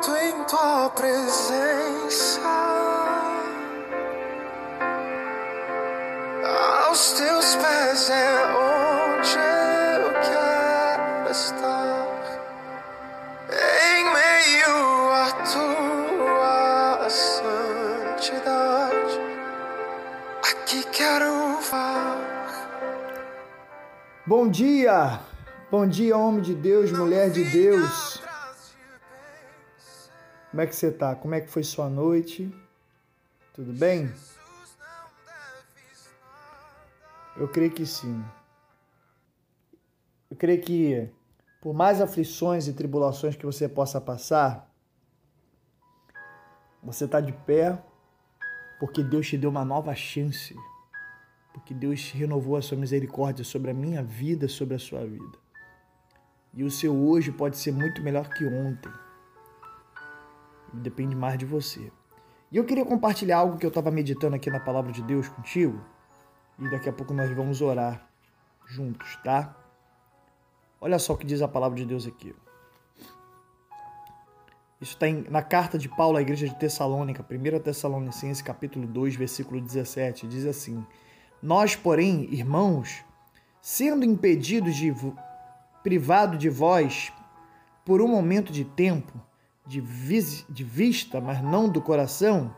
deito em tua presença. Aos teus pés é onde eu quero estar. Em meio à tua santidade. Aqui quero estar. Bom dia! Bom dia, homem de Deus, mulher de Deus. Como é que você tá? Como é que foi sua noite? Tudo bem? Eu creio que sim. Eu creio que por mais aflições e tribulações que você possa passar, você está de pé porque Deus te deu uma nova chance. Porque Deus renovou a sua misericórdia sobre a minha vida, sobre a sua vida. E o seu hoje pode ser muito melhor que ontem. Depende mais de você. E eu queria compartilhar algo que eu estava meditando aqui na palavra de Deus contigo. E daqui a pouco nós vamos orar juntos, tá? Olha só o que diz a palavra de Deus aqui. Isso está na carta de Paulo à igreja de Tessalônica, 1 Tessalonicenses, capítulo 2, versículo 17. Diz assim: Nós, porém, irmãos, sendo impedidos de privado de vós por um momento de tempo, de, de vista, mas não do coração,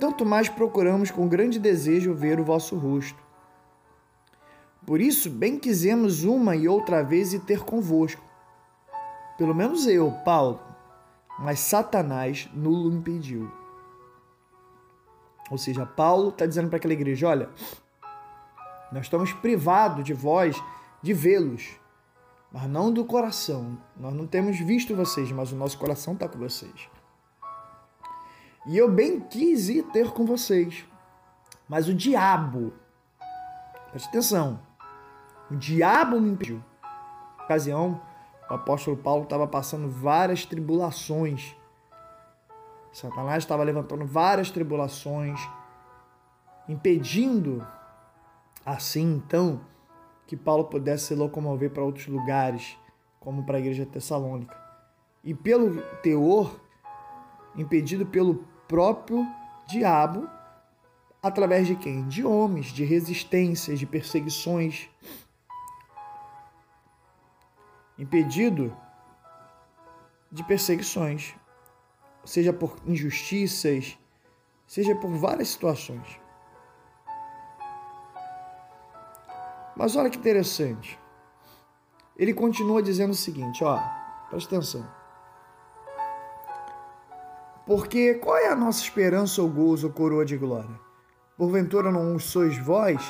tanto mais procuramos com grande desejo ver o vosso rosto. Por isso, bem quisemos uma e outra vez e ter convosco. Pelo menos eu, Paulo, mas Satanás nulo impediu. Ou seja, Paulo está dizendo para aquela igreja: olha, nós estamos privados de vós de vê-los, mas não do coração. Nós não temos visto vocês, mas o nosso coração está com vocês. E eu bem quis ir ter com vocês, mas o diabo, preste atenção, o diabo me impediu. Na ocasião, o apóstolo Paulo estava passando várias tribulações. Satanás estava levantando várias tribulações, impedindo assim então que Paulo pudesse se locomover para outros lugares, como para a igreja tessalônica. E pelo teor, impedido pelo próprio diabo, através de quem? De homens, de resistências, de perseguições. Impedido de perseguições, seja por injustiças, seja por várias situações. Mas olha que interessante. Ele continua dizendo o seguinte, ó, presta atenção. Porque qual é a nossa esperança ou gozo ou coroa de glória? Porventura não sois vós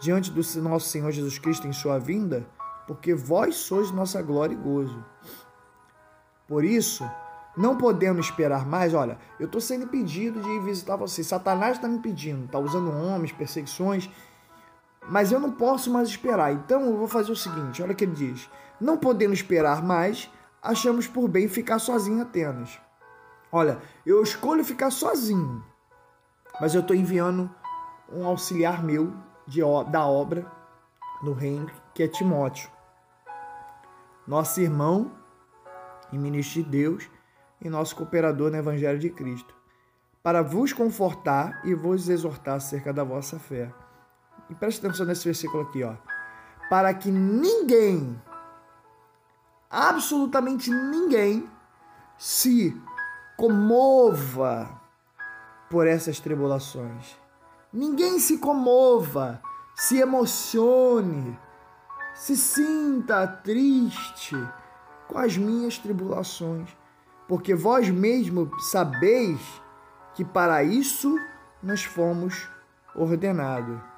diante do nosso Senhor Jesus Cristo em sua vinda? Porque vós sois nossa glória e gozo. Por isso, não podendo esperar mais, olha, eu estou sendo impedido de ir visitar você. Satanás está me pedindo, está usando homens, perseguições mas eu não posso mais esperar. Então eu vou fazer o seguinte: olha o que ele diz. Não podendo esperar mais, achamos por bem ficar sozinho Atenas. Olha, eu escolho ficar sozinho, mas eu estou enviando um auxiliar meu de, da obra no reino, que é Timóteo, nosso irmão e ministro de Deus e nosso cooperador no Evangelho de Cristo, para vos confortar e vos exortar acerca da vossa fé e preste atenção nesse versículo aqui, ó. Para que ninguém, absolutamente ninguém, se comova por essas tribulações. Ninguém se comova, se emocione, se sinta triste com as minhas tribulações, porque vós mesmo sabeis que para isso nós fomos ordenados.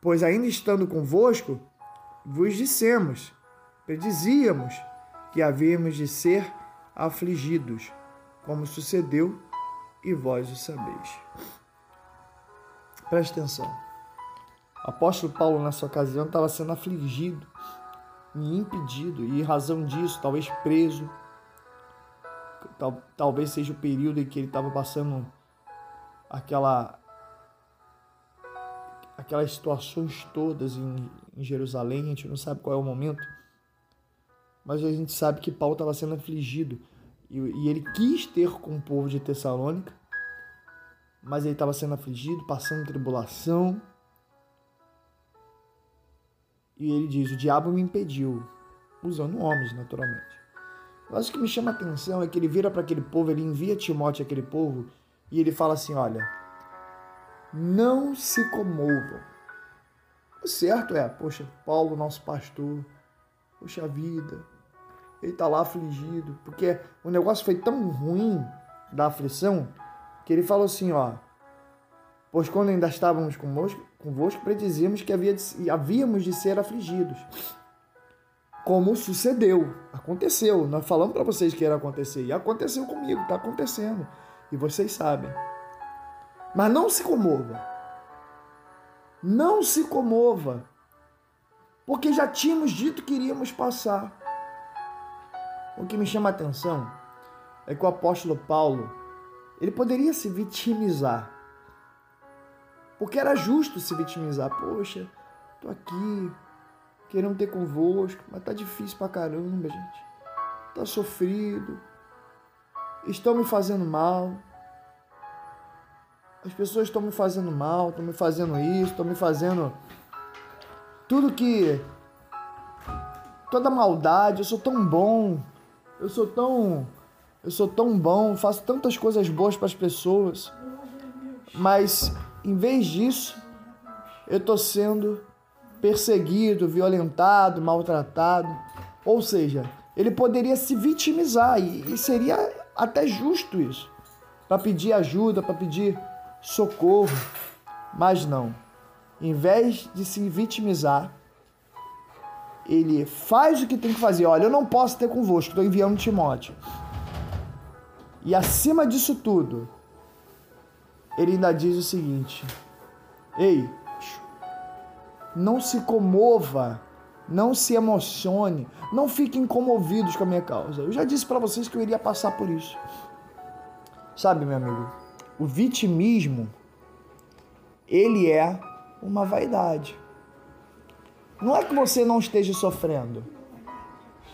Pois ainda estando convosco, vos dissemos, predizíamos que havíamos de ser afligidos, como sucedeu, e vós o sabeis. Preste atenção. O apóstolo Paulo, nessa ocasião, estava sendo afligido e impedido, e em razão disso, talvez preso, tal, talvez seja o período em que ele estava passando aquela aquelas situações todas em, em Jerusalém, a gente não sabe qual é o momento. mas a gente sabe que Paulo estava sendo afligido e, e ele quis ter com o povo de Tessalônica, mas ele estava sendo afligido, passando tribulação. E ele diz: O diabo me impediu, usando homens, naturalmente. Mas o que me chama a atenção é que ele vira para aquele povo, ele envia Timóteo àquele povo e ele fala assim: Olha, não se comovam. O certo é, poxa, Paulo, nosso pastor, poxa vida, ele está lá afligido, porque o negócio foi tão ruim da aflição que ele falou assim: Ó, pois quando ainda estávamos convosco, convosco predizíamos que havia de, havíamos de ser afligidos como sucedeu, aconteceu. Nós falamos para vocês que ia acontecer e aconteceu comigo, está acontecendo e vocês sabem. Mas não se comova, não se comova, porque já tínhamos dito que iríamos passar. O que me chama a atenção é que o apóstolo Paulo ele poderia se vitimizar, porque era justo se vitimizar. Poxa, tô aqui, querendo ter convosco, mas tá difícil pra caramba, gente. Tá sofrido. Estão me fazendo mal. As pessoas estão me fazendo mal, estão me fazendo isso, estão me fazendo tudo que toda maldade, eu sou tão bom. Eu sou tão eu sou tão bom, faço tantas coisas boas para as pessoas. Mas em vez disso, eu tô sendo perseguido, violentado, maltratado. Ou seja, ele poderia se vitimizar e, seria até justo isso, para pedir ajuda, para pedir socorro. Mas não. Em vez de se vitimizar, ele faz o que tem que fazer. Olha, eu não posso ter convosco, estou enviando Timóteo. E acima disso tudo, ele ainda diz o seguinte: Ei, não se comova, não se emocione, não fiquem comovidos com a minha causa. Eu já disse para vocês que eu iria passar por isso. Sabe, meu amigo, o vitimismo ele é uma vaidade. Não é que você não esteja sofrendo.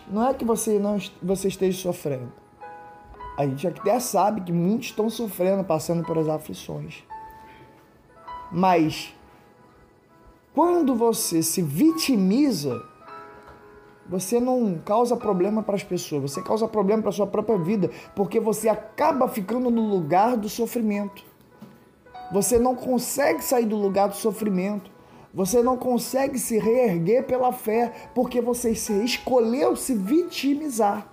Não é que você não você esteja sofrendo. A gente até sabe que muitos estão sofrendo, passando por as aflições. Mas quando você se vitimiza, você não causa problema para as pessoas, você causa problema para a sua própria vida, porque você acaba ficando no lugar do sofrimento. Você não consegue sair do lugar do sofrimento. Você não consegue se reerguer pela fé, porque você escolheu se vitimizar.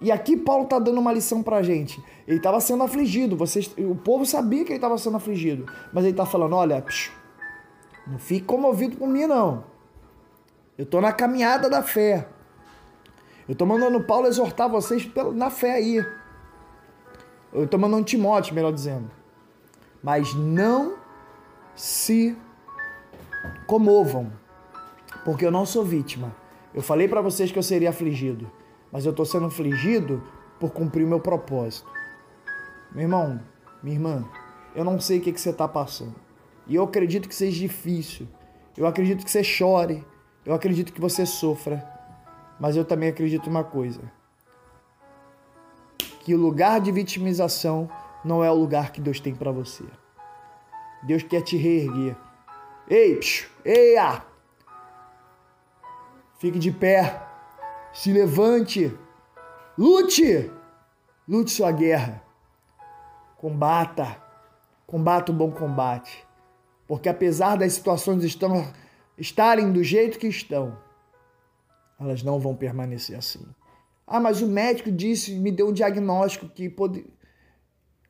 E aqui Paulo está dando uma lição para a gente. Ele estava sendo afligido, vocês, o povo sabia que ele estava sendo afligido, mas ele está falando: olha, psh, não fique comovido por mim, não. Eu estou na caminhada da fé. Eu estou mandando Paulo exortar vocês na fé aí. Eu estou mandando Timóteo, melhor dizendo. Mas não se comovam, porque eu não sou vítima. Eu falei para vocês que eu seria afligido mas eu estou sendo afligido por cumprir o meu propósito. Meu irmão, minha irmã, eu não sei o que, que você está passando. E eu acredito que seja difícil. Eu acredito que você chore. Eu acredito que você sofra. Mas eu também acredito uma coisa: que o lugar de vitimização não é o lugar que Deus tem para você. Deus quer te reerguer. Ei, psiu, eia! Fique de pé. Se levante, lute, lute sua guerra, combata, combata o bom combate, porque apesar das situações estão, estarem do jeito que estão, elas não vão permanecer assim. Ah, mas o médico disse, me deu um diagnóstico que pode.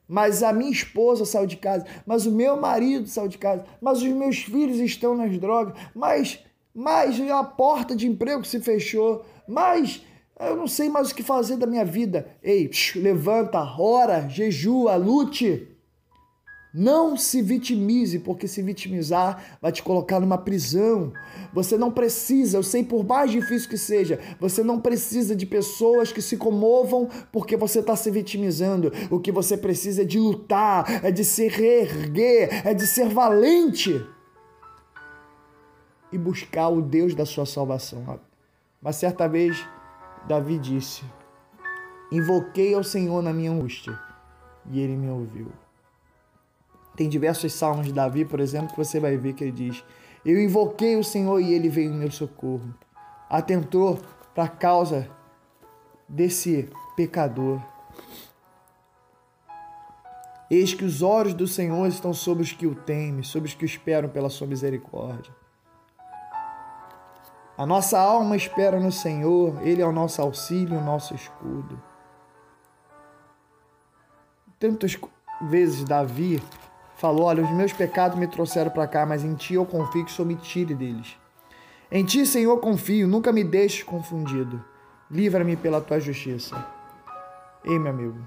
Mas a minha esposa saiu de casa, mas o meu marido saiu de casa, mas os meus filhos estão nas drogas, mas, mas a porta de emprego se fechou, mas eu não sei mais o que fazer da minha vida. Ei, psh, levanta, ora, jejua, lute. Não se vitimize, porque se vitimizar vai te colocar numa prisão. Você não precisa, eu sei por mais difícil que seja, você não precisa de pessoas que se comovam porque você está se vitimizando. O que você precisa é de lutar, é de se reerguer, é de ser valente. e buscar o Deus da sua salvação. Mas certa vez, Davi disse: Invoquei ao Senhor na minha angústia e ele me ouviu. Tem diversos salmos de Davi, por exemplo, que você vai ver que ele diz: Eu invoquei o Senhor e ele veio em meu socorro. Atentou para a causa desse pecador. Eis que os olhos do Senhor estão sobre os que o temem, sobre os que esperam pela sua misericórdia. A nossa alma espera no Senhor, Ele é o nosso auxílio, o nosso escudo. Tantas vezes Davi falou: Olha, os meus pecados me trouxeram para cá, mas em Ti eu confio que sou me tire deles. Em Ti, Senhor, confio, nunca me deixes confundido. Livra-me pela Tua justiça. Ei, meu amigo,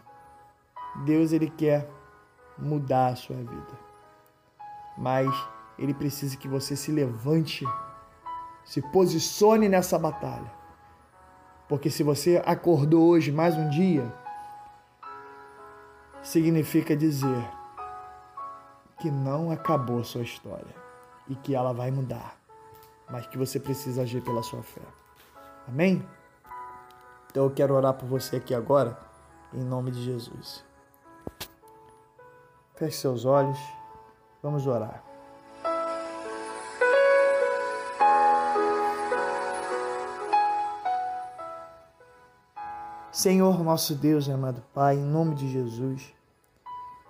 Deus ele quer mudar a sua vida. Mas ele precisa que você se levante, se posicione nessa batalha. Porque se você acordou hoje mais um dia, significa dizer que não acabou sua história e que ela vai mudar, mas que você precisa agir pela sua fé. Amém? Então eu quero orar por você aqui agora, em nome de Jesus. Feche seus olhos, vamos orar. Senhor, nosso Deus amado Pai, em nome de Jesus,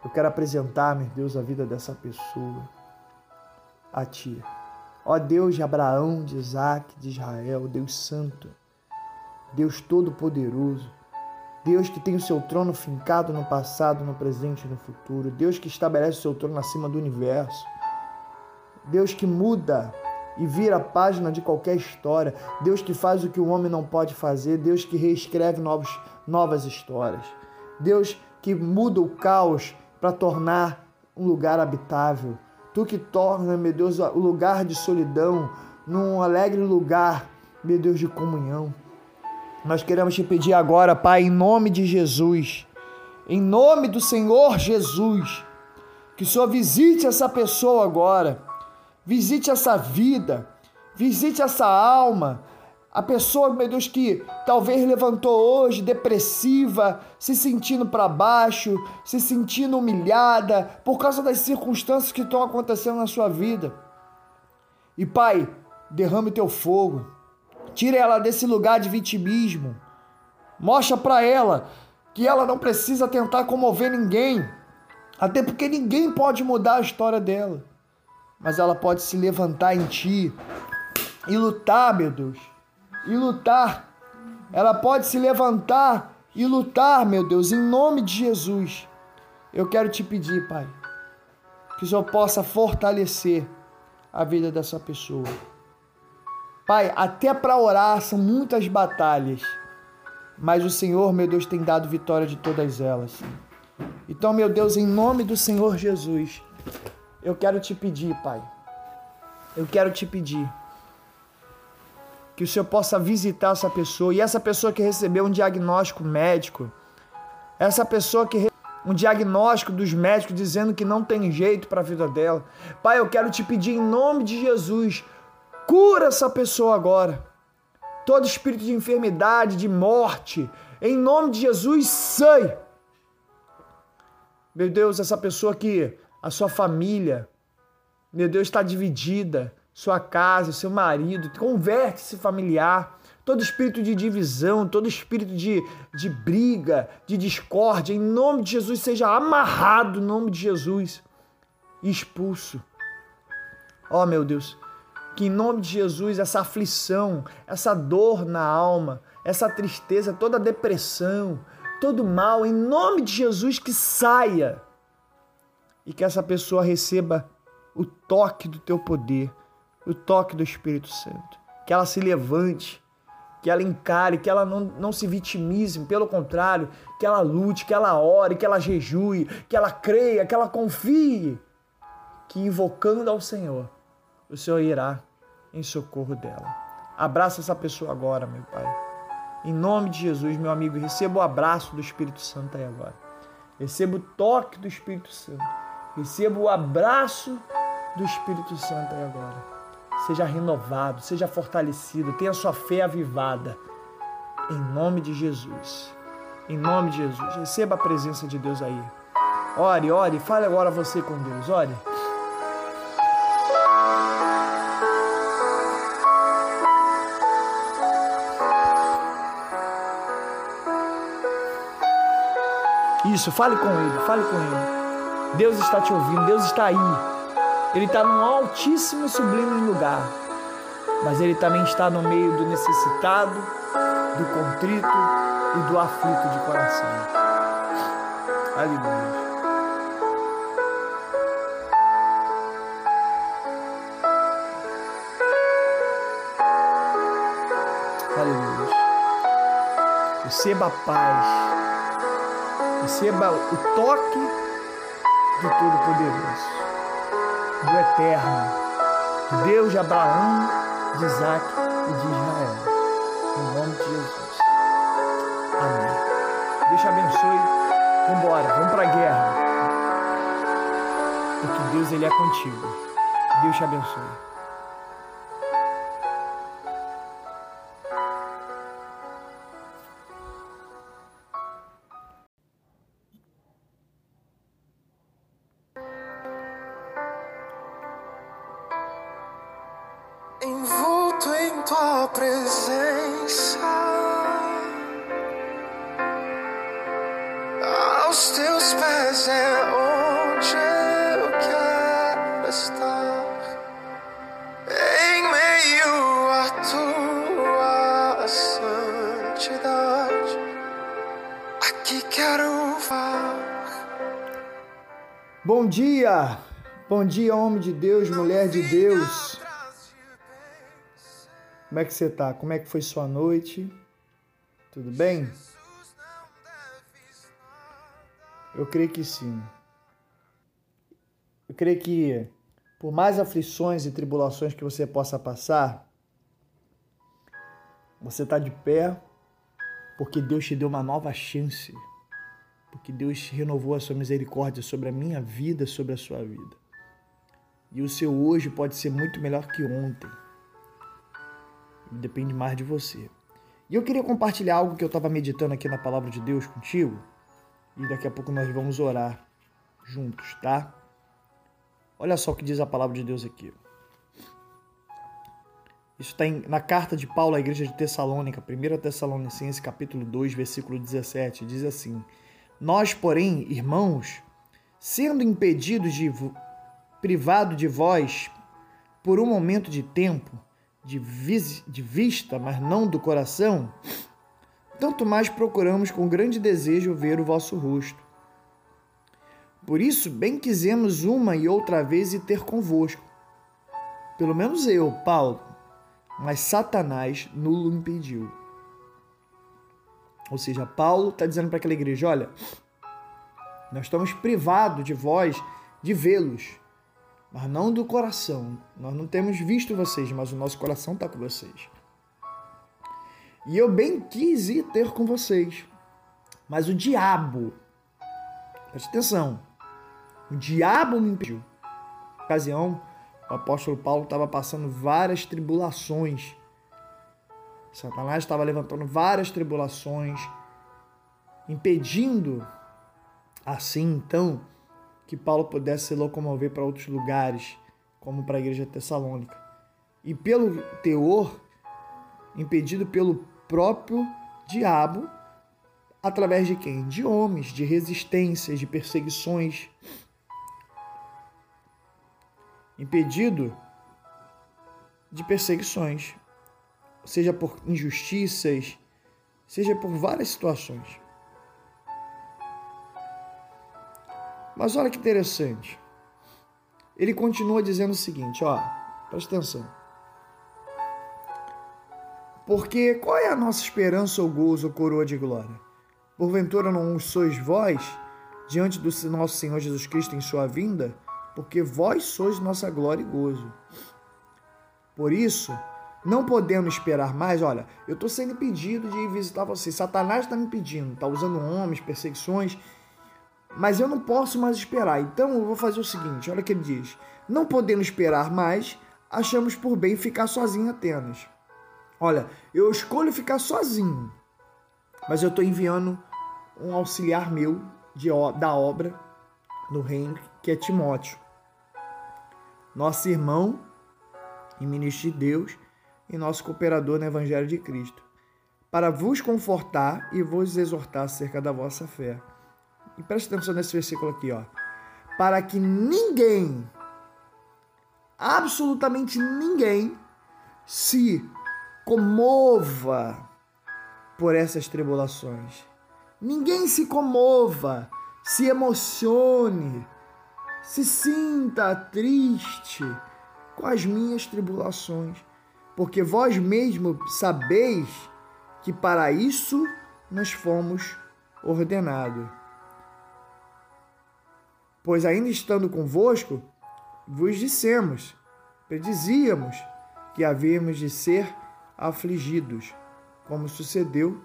eu quero apresentar, meu Deus, a vida dessa pessoa a Ti. Ó Deus de Abraão, de Isaac, de Israel, Deus Santo, Deus Todo-Poderoso, Deus que tem o seu trono fincado no passado, no presente e no futuro. Deus que estabelece o seu trono acima do universo. Deus que muda e vira a página de qualquer história. Deus que faz o que o homem não pode fazer. Deus que reescreve novos, novas histórias. Deus que muda o caos para tornar um lugar habitável. Tu que torna, meu Deus, o lugar de solidão num alegre lugar, meu Deus, de comunhão. Nós queremos te pedir agora, Pai, em nome de Jesus, em nome do Senhor Jesus, que o Senhor visite essa pessoa agora, visite essa vida, visite essa alma, a pessoa, meu Deus, que talvez levantou hoje depressiva, se sentindo para baixo, se sentindo humilhada por causa das circunstâncias que estão acontecendo na sua vida. E Pai, derrame teu fogo Tire ela desse lugar de vitimismo. Mostra para ela que ela não precisa tentar comover ninguém, até porque ninguém pode mudar a história dela. Mas ela pode se levantar em ti e lutar, meu Deus. E lutar. Ela pode se levantar e lutar, meu Deus, em nome de Jesus. Eu quero te pedir, Pai, que o Senhor possa fortalecer a vida dessa pessoa. Pai, até para orar são muitas batalhas, mas o Senhor, meu Deus, tem dado vitória de todas elas. Então, meu Deus, em nome do Senhor Jesus, eu quero te pedir, Pai, eu quero te pedir que o Senhor possa visitar essa pessoa e essa pessoa que recebeu um diagnóstico médico, essa pessoa que um diagnóstico dos médicos dizendo que não tem jeito para a vida dela. Pai, eu quero te pedir em nome de Jesus, Cura essa pessoa agora. Todo espírito de enfermidade, de morte, em nome de Jesus, sai. Meu Deus, essa pessoa que a sua família, meu Deus, está dividida, sua casa, seu marido, converte esse familiar. Todo espírito de divisão, todo espírito de, de briga, de discórdia, em nome de Jesus, seja amarrado, em nome de Jesus, expulso. Ó oh, meu Deus, que em nome de Jesus essa aflição, essa dor na alma, essa tristeza, toda depressão, todo mal, em nome de Jesus que saia e que essa pessoa receba o toque do teu poder, o toque do Espírito Santo, que ela se levante, que ela encare, que ela não, não se vitimize, pelo contrário, que ela lute, que ela ore, que ela jejue, que ela creia, que ela confie, que invocando ao Senhor o Senhor irá em socorro dela. Abraça essa pessoa agora, meu Pai. Em nome de Jesus, meu amigo, receba o abraço do Espírito Santo aí agora. Receba o toque do Espírito Santo. Receba o abraço do Espírito Santo aí agora. Seja renovado, seja fortalecido, tenha sua fé avivada. Em nome de Jesus. Em nome de Jesus. Receba a presença de Deus aí. Ore, ore, fale agora você com Deus. Ore. Isso, fale com Ele, fale com Ele. Deus está te ouvindo, Deus está aí. Ele está num altíssimo e sublime lugar. Mas Ele também está no meio do necessitado, do contrito e do aflito de coração. Aleluia. Aleluia. Receba a paz Receba o toque do Todo-Poderoso, do Eterno, Deus de Abraão, de Isaac e de Israel. Em nome de Jesus. Amém. Deus te abençoe. Vamos embora, vamos para a guerra. Porque Deus ele é contigo. Deus te abençoe. Tua presença. Aos teus pés é onde eu quero estar. Em meio a tua santidade, aqui quero vá. Bom dia, bom dia, homem de Deus, mulher de Deus. Como é que você tá? Como é que foi sua noite? Tudo bem? Eu creio que sim. Eu creio que por mais aflições e tribulações que você possa passar, você está de pé porque Deus te deu uma nova chance. Porque Deus renovou a sua misericórdia sobre a minha vida, sobre a sua vida. E o seu hoje pode ser muito melhor que ontem depende mais de você. E eu queria compartilhar algo que eu estava meditando aqui na palavra de Deus contigo. E daqui a pouco nós vamos orar juntos, tá? Olha só o que diz a palavra de Deus aqui. Isso está na carta de Paulo à igreja de Tessalônica, 1 Tessalonicenses, capítulo 2, versículo 17. Diz assim: Nós, porém, irmãos, sendo impedidos de privado de vós por um momento de tempo, de, vis, de vista, mas não do coração, tanto mais procuramos com grande desejo ver o vosso rosto. Por isso, bem quisemos uma e outra vez e ter convosco. Pelo menos eu, Paulo, mas Satanás nulo impediu. Ou seja, Paulo está dizendo para aquela igreja: olha, nós estamos privados de vós de vê-los mas não do coração. Nós não temos visto vocês, mas o nosso coração está com vocês. E eu bem quis ir ter com vocês, mas o diabo, preste atenção, o diabo me impediu. Na ocasião, o apóstolo Paulo estava passando várias tribulações. Satanás estava levantando várias tribulações, impedindo assim então que Paulo pudesse se locomover para outros lugares, como para a igreja tessalônica. E pelo teor, impedido pelo próprio diabo, através de quem? De homens, de resistências, de perseguições. Impedido de perseguições, seja por injustiças, seja por várias situações. Mas olha que interessante. Ele continua dizendo o seguinte, ó, presta atenção. Porque qual é a nossa esperança ou gozo ou coroa de glória? Porventura não sois vós diante do nosso Senhor Jesus Cristo em sua vinda? Porque vós sois nossa glória e gozo. Por isso, não podendo esperar mais, olha, eu estou sendo impedido de ir visitar vocês. Satanás está me pedindo, está usando homens, perseguições mas eu não posso mais esperar. Então eu vou fazer o seguinte: olha o que ele diz. Não podendo esperar mais, achamos por bem ficar sozinho em Atenas. Olha, eu escolho ficar sozinho, mas eu estou enviando um auxiliar meu de, da obra no reino, que é Timóteo, nosso irmão e ministro de Deus e nosso cooperador no Evangelho de Cristo, para vos confortar e vos exortar acerca da vossa fé. E preste atenção nesse versículo aqui, ó. Para que ninguém, absolutamente ninguém, se comova por essas tribulações. Ninguém se comova, se emocione, se sinta triste com as minhas tribulações, porque vós mesmo sabeis que para isso nós fomos ordenados. Pois ainda estando convosco, vos dissemos, predizíamos que havíamos de ser afligidos, como sucedeu,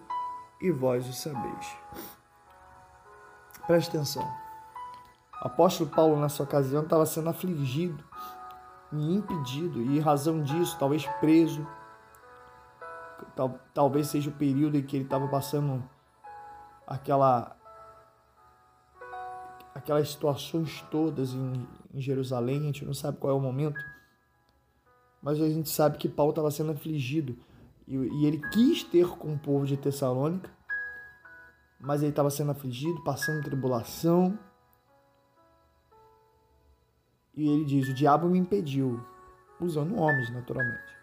e vós o sabeis. Preste atenção. O apóstolo Paulo, nessa ocasião, estava sendo afligido e impedido, e em razão disso, talvez preso. Tal, talvez seja o período em que ele estava passando aquela aquelas situações todas em, em Jerusalém, a gente não sabe qual é o momento, mas a gente sabe que Paulo estava sendo afligido e, e ele quis ter com o povo de Tessalônica, mas ele estava sendo afligido, passando tribulação, e ele diz: O diabo me impediu, usando homens, naturalmente.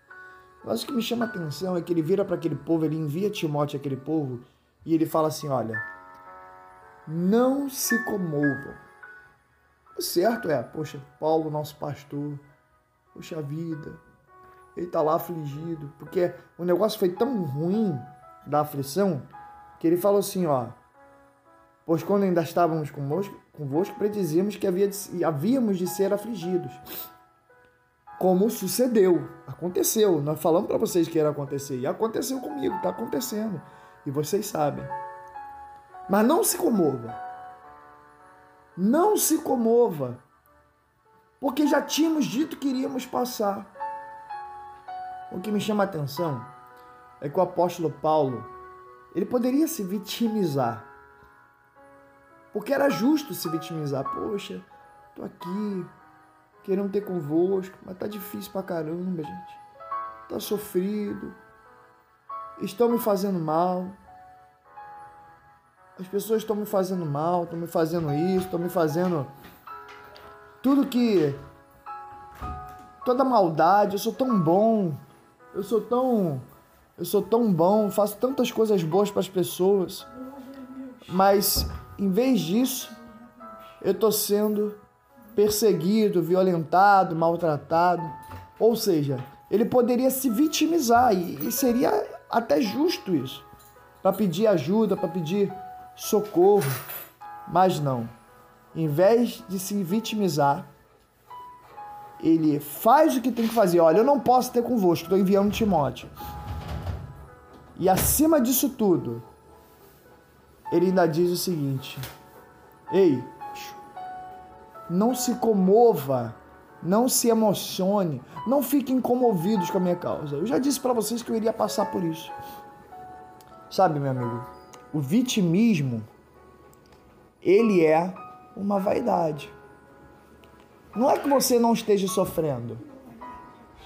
Mas o que me chama a atenção é que ele vira para aquele povo, ele envia Timóteo àquele povo e ele fala assim: Olha, não se comovam. O certo é, poxa, Paulo, nosso pastor, poxa vida, ele está lá afligido, porque o negócio foi tão ruim da aflição que ele falou assim: Ó, pois quando ainda estávamos convosco, convosco predizíamos que havia de, havíamos de ser afligidos. Como sucedeu, aconteceu. Nós falamos para vocês que ia acontecer e aconteceu comigo, está acontecendo. E vocês sabem. Mas não se comova. Não se comova. Porque já tínhamos dito que iríamos passar. O que me chama a atenção é que o apóstolo Paulo, ele poderia se vitimizar porque era justo se vitimizar. Poxa, tô aqui, querendo ter convosco, mas tá difícil pra caramba, gente. Tá sofrido. Estão me fazendo mal. As pessoas estão me fazendo mal, estão me fazendo isso, estão me fazendo tudo que toda maldade, eu sou tão bom. Eu sou tão eu sou tão bom, faço tantas coisas boas para as pessoas. Mas em vez disso, eu estou sendo perseguido, violentado, maltratado. Ou seja, ele poderia se vitimizar e, seria até justo isso, para pedir ajuda, para pedir socorro. Mas não. Em vez de se vitimizar, ele faz o que tem que fazer. Olha, eu não posso ter convosco, estou enviando Timóteo. E acima disso tudo, ele ainda diz o seguinte: Ei, não se comova, não se emocione, não fiquem comovidos com a minha causa. Eu já disse para vocês que eu iria passar por isso. Sabe, meu amigo, o vitimismo ele é uma vaidade. Não é que você não esteja sofrendo.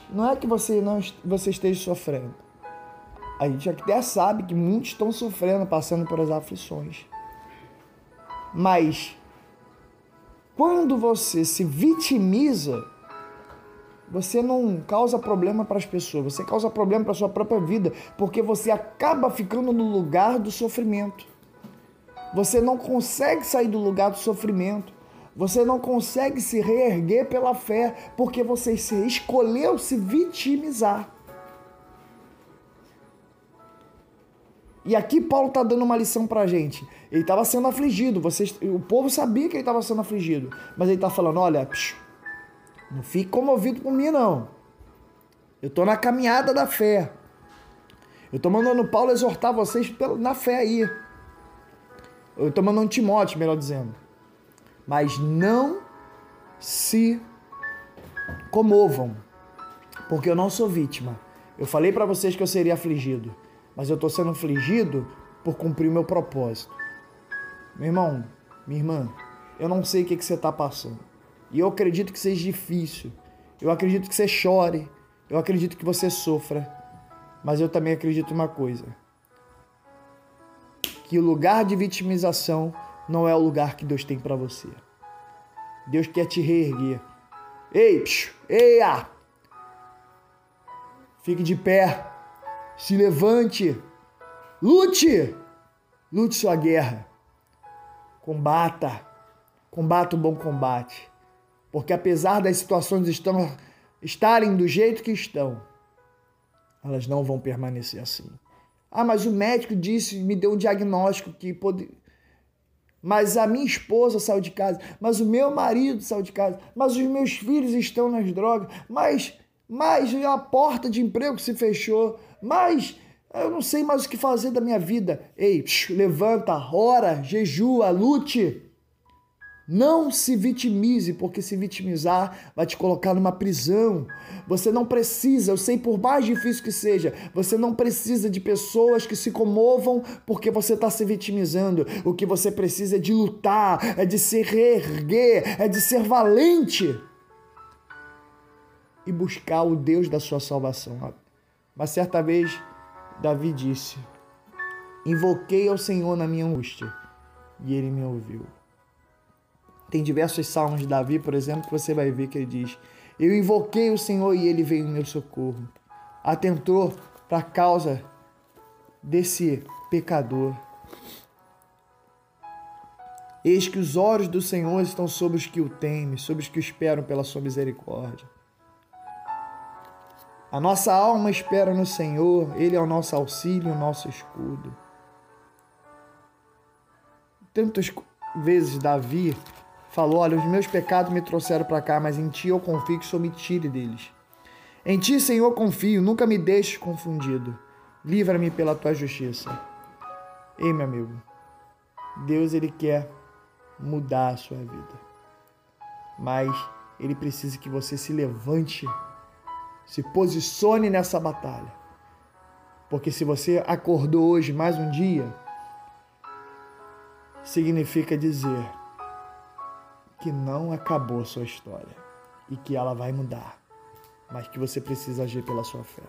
Não é que você não você esteja sofrendo a gente até sabe que muitos estão sofrendo, passando por as aflições. Mas quando você se vitimiza, você não causa problema para as pessoas, você causa problema para a sua própria vida, porque você acaba ficando no lugar do sofrimento. Você não consegue sair do lugar do sofrimento. Você não consegue se reerguer pela fé, porque você escolheu se vitimizar. E aqui Paulo está dando uma lição para a gente. Ele estava sendo afligido, vocês, o povo sabia que ele estava sendo afligido, mas ele está falando: olha, psh, não fique comovido por mim, não. Eu estou na caminhada da fé. Eu estou mandando Paulo exortar vocês na fé aí. Eu estou mandando Timóteo, melhor dizendo. Mas não se comovam. Porque eu não sou vítima. Eu falei para vocês que eu seria afligido, mas eu estou sendo afligido por cumprir o meu propósito. Meu irmão, minha irmã, eu não sei o que, que você está passando. E eu acredito que seja difícil. Eu acredito que você chore. Eu acredito que você sofra. Mas eu também acredito uma coisa: que o lugar de vitimização não é o lugar que Deus tem para você. Deus quer te reerguer. Ei, psiu, eia! Fique de pé. Se levante. Lute. Lute sua guerra. Combata. Combata o bom combate. Porque apesar das situações estão, estarem do jeito que estão, elas não vão permanecer assim. Ah, mas o médico disse, me deu um diagnóstico que pode. Mas a minha esposa saiu de casa, mas o meu marido saiu de casa, mas os meus filhos estão nas drogas, mas, mas a porta de emprego se fechou, mas eu não sei mais o que fazer da minha vida. Ei, levanta, ora, jejua, lute. Não se vitimize, porque se vitimizar vai te colocar numa prisão. Você não precisa, eu sei por mais difícil que seja, você não precisa de pessoas que se comovam porque você está se vitimizando. O que você precisa é de lutar, é de se reerguer, é de ser valente e buscar o Deus da sua salvação. Mas certa vez, Davi disse: Invoquei ao Senhor na minha angústia e ele me ouviu. Tem diversos salmos de Davi, por exemplo, que você vai ver que ele diz: Eu invoquei o Senhor e ele veio em meu socorro. Atentou para a causa desse pecador. Eis que os olhos do Senhor estão sobre os que o temem, sobre os que esperam pela sua misericórdia. A nossa alma espera no Senhor, Ele é o nosso auxílio, o nosso escudo. Tantas vezes Davi falou: Olha, os meus pecados me trouxeram para cá, mas em ti eu confio que sou me tire deles. Em ti, Senhor, confio, nunca me deixes confundido. Livra-me pela tua justiça. Ei, meu amigo, Deus ele quer mudar a sua vida. Mas ele precisa que você se levante, se posicione nessa batalha. Porque se você acordou hoje mais um dia, significa dizer que não acabou sua história e que ela vai mudar, mas que você precisa agir pela sua fé.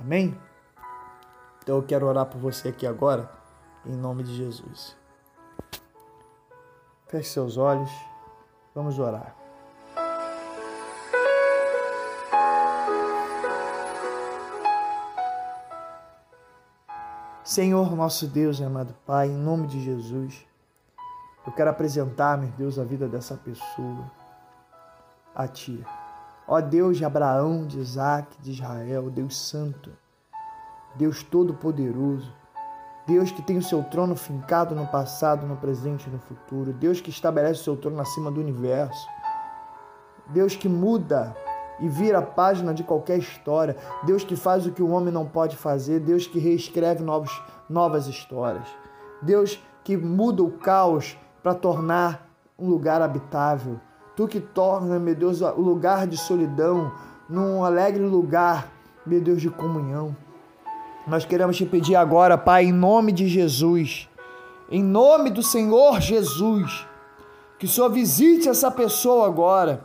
Amém? Então eu quero orar por você aqui agora, em nome de Jesus. Feche seus olhos, vamos orar. Senhor, nosso Deus amado Pai, em nome de Jesus, eu quero apresentar, meu Deus, a vida dessa pessoa a Ti. Ó Deus de Abraão, de Isaac, de Israel, Deus Santo, Deus Todo-Poderoso, Deus que tem o seu trono fincado no passado, no presente e no futuro, Deus que estabelece o seu trono acima do universo, Deus que muda e vira a página de qualquer história, Deus que faz o que o homem não pode fazer, Deus que reescreve novos, novas histórias, Deus que muda o caos para tornar um lugar habitável. Tu que torna, meu Deus, o lugar de solidão num alegre lugar, meu Deus, de comunhão. Nós queremos te pedir agora, Pai, em nome de Jesus, em nome do Senhor Jesus, que o Senhor visite essa pessoa agora,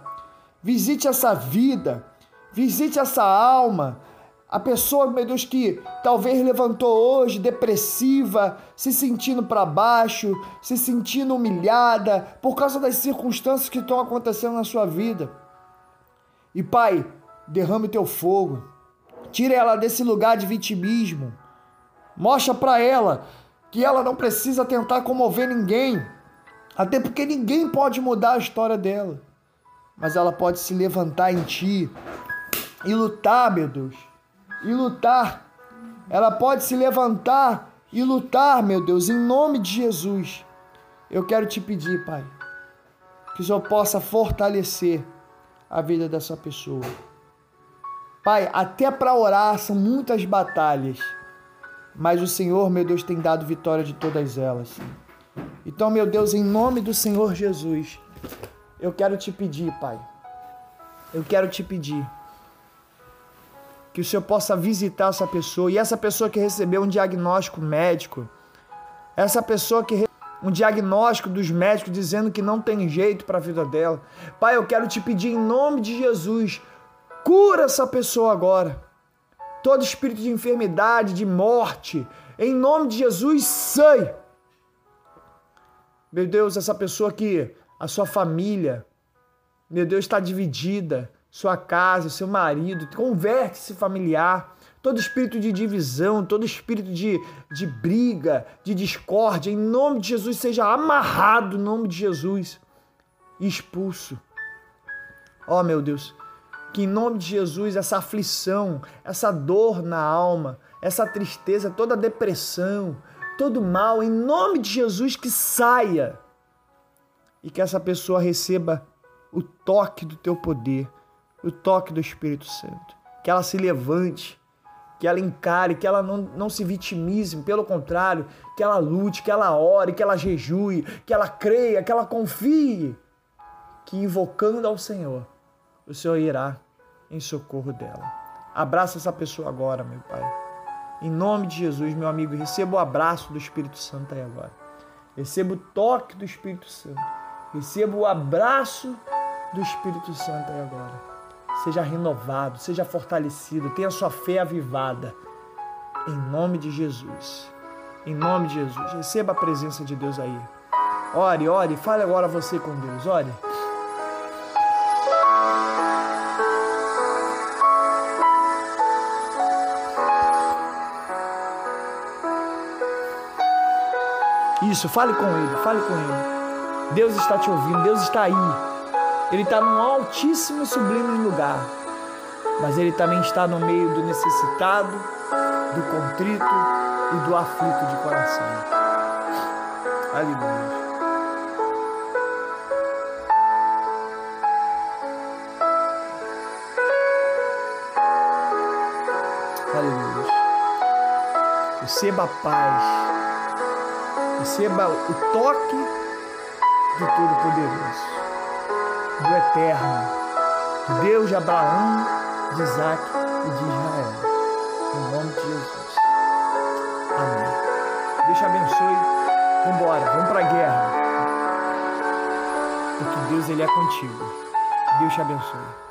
visite essa vida, visite essa alma, a pessoa, meu Deus, que talvez levantou hoje depressiva, se sentindo para baixo, se sentindo humilhada por causa das circunstâncias que estão acontecendo na sua vida. E Pai, derrame teu fogo. Tire ela desse lugar de vitimismo. Mostra para ela que ela não precisa tentar comover ninguém, até porque ninguém pode mudar a história dela. Mas ela pode se levantar em ti e lutar, meu Deus e lutar. Ela pode se levantar e lutar, meu Deus, em nome de Jesus. Eu quero te pedir, Pai, que o Senhor possa fortalecer a vida dessa pessoa. Pai, até para orar são muitas batalhas, mas o Senhor, meu Deus, tem dado vitória de todas elas. Então, meu Deus, em nome do Senhor Jesus, eu quero te pedir, Pai, eu quero te pedir que o Senhor possa visitar essa pessoa e essa pessoa que recebeu um diagnóstico médico, essa pessoa que um diagnóstico dos médicos dizendo que não tem jeito para a vida dela. Pai, eu quero te pedir em nome de Jesus, cura essa pessoa agora. Todo espírito de enfermidade, de morte, em nome de Jesus, sai. Meu Deus, essa pessoa que a sua família, meu Deus, está dividida, sua casa, seu marido, converte esse familiar todo espírito de divisão, todo espírito de, de briga, de discórdia, em nome de Jesus, seja amarrado em nome de Jesus e expulso. Ó oh, meu Deus, que em nome de Jesus essa aflição, essa dor na alma, essa tristeza, toda depressão, todo mal, em nome de Jesus que saia e que essa pessoa receba o toque do teu poder, o toque do Espírito Santo, que ela se levante que ela encare, que ela não, não se vitimize, pelo contrário, que ela lute, que ela ore, que ela jejue, que ela creia, que ela confie, que invocando ao Senhor, o Senhor irá em socorro dela. Abraça essa pessoa agora, meu Pai. Em nome de Jesus, meu amigo, receba o abraço do Espírito Santo aí agora. Receba o toque do Espírito Santo. Receba o abraço do Espírito Santo aí agora seja renovado, seja fortalecido, tenha sua fé avivada. Em nome de Jesus. Em nome de Jesus. Receba a presença de Deus aí. Ore, ore, fale agora você com Deus. Ore. Isso, fale com Ele, fale com Ele. Deus está te ouvindo, Deus está aí. Ele está num altíssimo e sublime lugar, mas ele também está no meio do necessitado, do contrito e do aflito de coração. Aleluia. Aleluia. Receba a paz. Receba o toque do Todo-Poderoso do Eterno, do Deus de Abraão, de Isaac e de Israel. Em nome de Jesus. Amém. Deus te abençoe. Vambora, vamos para a guerra. Porque Deus ele é contigo. Deus te abençoe.